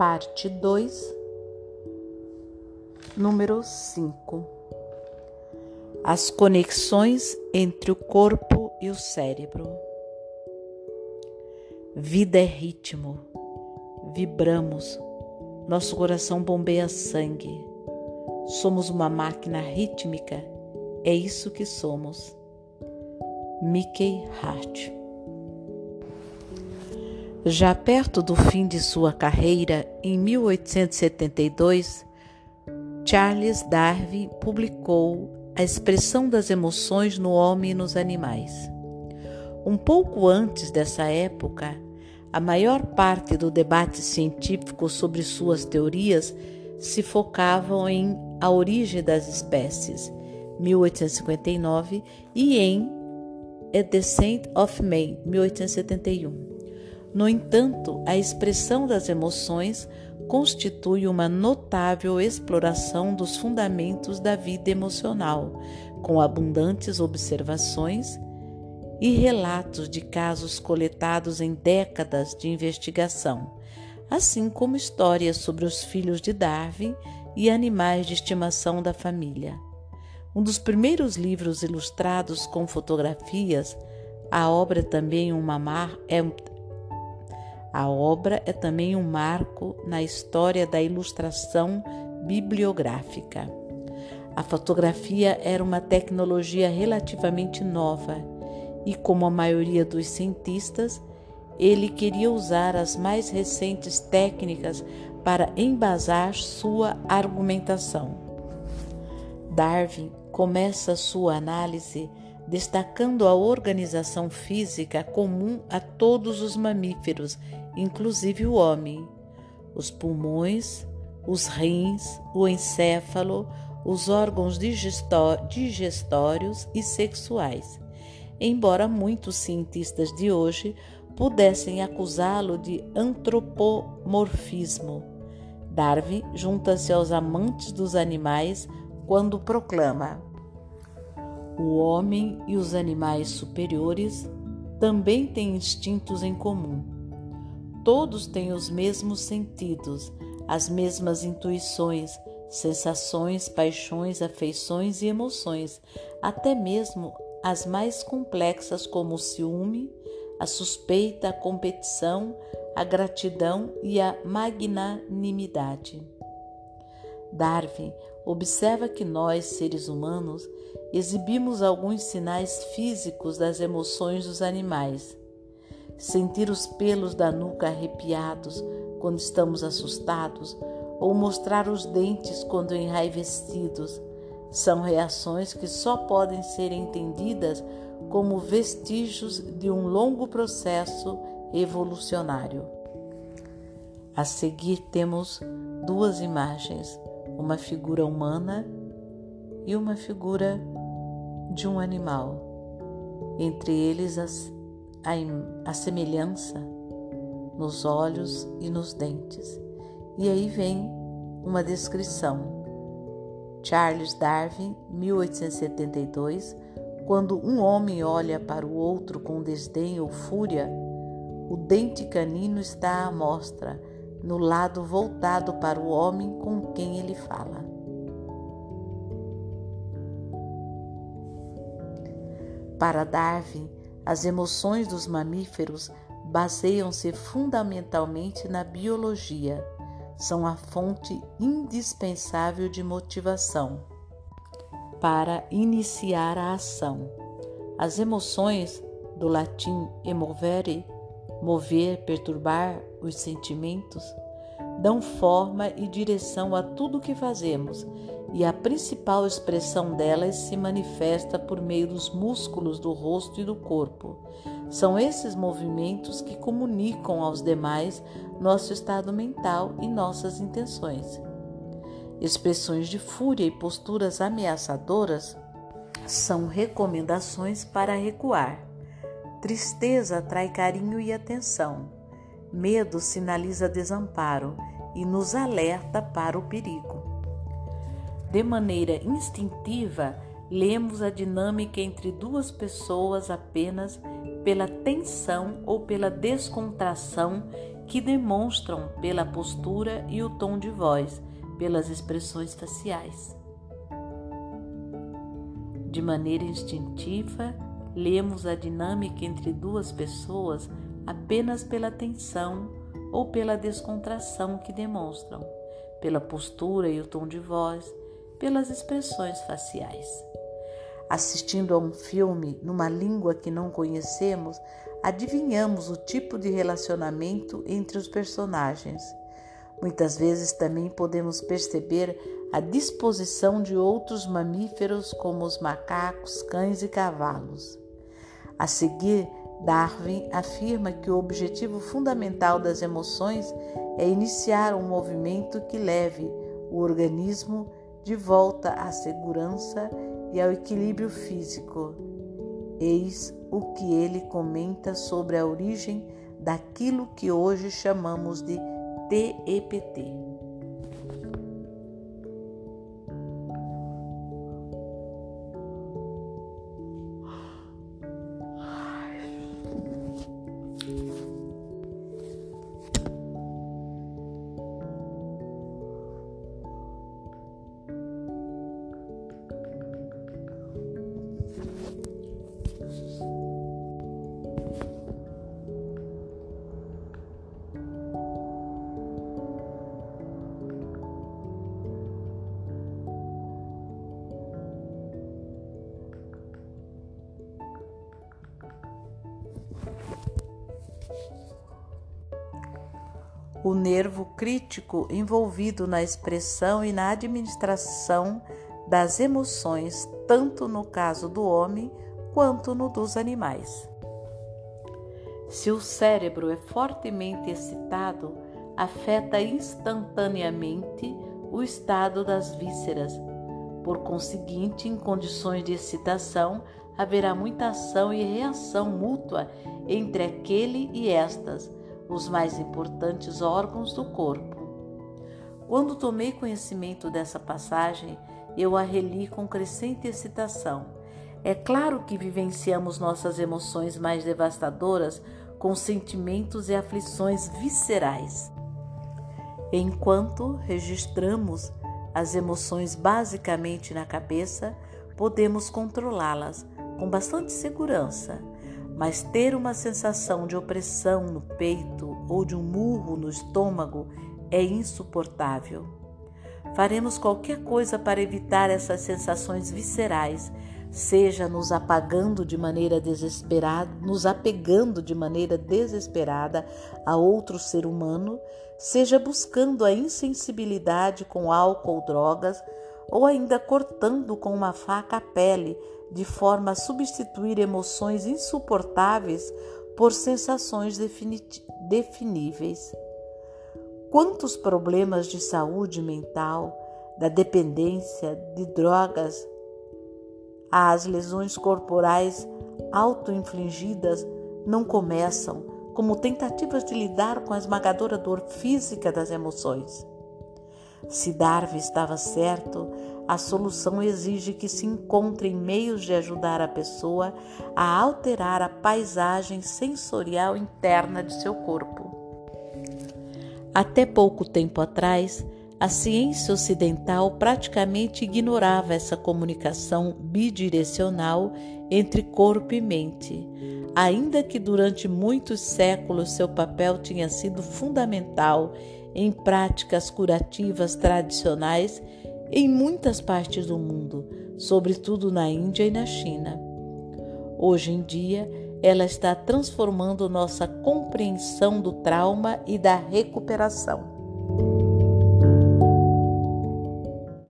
parte 2, número 5. As conexões entre o corpo e o cérebro. Vida é ritmo, vibramos, nosso coração bombeia sangue. Somos uma máquina rítmica, é isso que somos. Mickey Hart já perto do fim de sua carreira, em 1872, Charles Darwin publicou A Expressão das Emoções no Homem e nos Animais. Um pouco antes dessa época, a maior parte do debate científico sobre suas teorias se focavam em A Origem das Espécies, 1859, e em A Descent of Man, 1871. No entanto, a expressão das emoções constitui uma notável exploração dos fundamentos da vida emocional, com abundantes observações e relatos de casos coletados em décadas de investigação, assim como histórias sobre os filhos de Darwin e animais de estimação da família. Um dos primeiros livros ilustrados com fotografias, a obra também uma mar, é, a obra é também um marco na história da ilustração bibliográfica. A fotografia era uma tecnologia relativamente nova e, como a maioria dos cientistas, ele queria usar as mais recentes técnicas para embasar sua argumentação. Darwin começa sua análise destacando a organização física comum a todos os mamíferos inclusive o homem, os pulmões, os rins, o encéfalo, os órgãos digestórios e sexuais. Embora muitos cientistas de hoje pudessem acusá-lo de antropomorfismo, Darwin junta-se aos amantes dos animais quando proclama: o homem e os animais superiores também têm instintos em comum Todos têm os mesmos sentidos, as mesmas intuições, sensações, paixões, afeições e emoções, até mesmo as mais complexas, como o ciúme, a suspeita, a competição, a gratidão e a magnanimidade. Darwin observa que nós, seres humanos, exibimos alguns sinais físicos das emoções dos animais sentir os pelos da nuca arrepiados quando estamos assustados ou mostrar os dentes quando enraivecidos são reações que só podem ser entendidas como vestígios de um longo processo evolucionário. A seguir temos duas imagens, uma figura humana e uma figura de um animal, entre eles as a, a semelhança nos olhos e nos dentes. E aí vem uma descrição. Charles Darwin, 1872, quando um homem olha para o outro com desdém ou fúria, o dente canino está à mostra, no lado voltado para o homem com quem ele fala. Para Darwin, as emoções dos mamíferos baseiam-se fundamentalmente na biologia, são a fonte indispensável de motivação para iniciar a ação. As emoções, do latim emovere, mover, perturbar os sentimentos, dão forma e direção a tudo o que fazemos e a principal expressão delas se manifesta por meio dos músculos do rosto e do corpo. São esses movimentos que comunicam aos demais nosso estado mental e nossas intenções. Expressões de fúria e posturas ameaçadoras são recomendações para recuar. Tristeza atrai carinho e atenção. Medo sinaliza desamparo e nos alerta para o perigo. De maneira instintiva, lemos a dinâmica entre duas pessoas apenas pela tensão ou pela descontração que demonstram pela postura e o tom de voz, pelas expressões faciais. De maneira instintiva, lemos a dinâmica entre duas pessoas apenas pela tensão ou pela descontração que demonstram, pela postura e o tom de voz, pelas expressões faciais. Assistindo a um filme numa língua que não conhecemos, adivinhamos o tipo de relacionamento entre os personagens. Muitas vezes também podemos perceber a disposição de outros mamíferos, como os macacos, cães e cavalos. A seguir, Darwin afirma que o objetivo fundamental das emoções é iniciar um movimento que leve o organismo de volta à segurança e ao equilíbrio físico. Eis o que ele comenta sobre a origem daquilo que hoje chamamos de TEPT. O nervo crítico envolvido na expressão e na administração das emoções, tanto no caso do homem quanto no dos animais. Se o cérebro é fortemente excitado, afeta instantaneamente o estado das vísceras. Por conseguinte, em condições de excitação, haverá muita ação e reação mútua entre aquele e estas os mais importantes órgãos do corpo. Quando tomei conhecimento dessa passagem, eu a reli com crescente excitação. É claro que vivenciamos nossas emoções mais devastadoras com sentimentos e aflições viscerais. Enquanto registramos as emoções basicamente na cabeça, podemos controlá-las com bastante segurança mas ter uma sensação de opressão no peito ou de um murro no estômago é insuportável. Faremos qualquer coisa para evitar essas sensações viscerais, seja nos apagando de maneira desesperada, nos apegando de maneira desesperada a outro ser humano, seja buscando a insensibilidade com álcool ou drogas, ou ainda cortando com uma faca a pele de forma a substituir emoções insuportáveis por sensações definíveis. Quantos problemas de saúde mental, da dependência de drogas, às lesões corporais auto-infligidas não começam como tentativas de lidar com a esmagadora dor física das emoções. Se Darwin estava certo, a solução exige que se encontrem meios de ajudar a pessoa a alterar a paisagem sensorial interna de seu corpo. Até pouco tempo atrás, a ciência ocidental praticamente ignorava essa comunicação bidirecional entre corpo e mente, ainda que durante muitos séculos seu papel tinha sido fundamental em práticas curativas tradicionais em muitas partes do mundo, sobretudo na Índia e na China. Hoje em dia, ela está transformando nossa compreensão do trauma e da recuperação.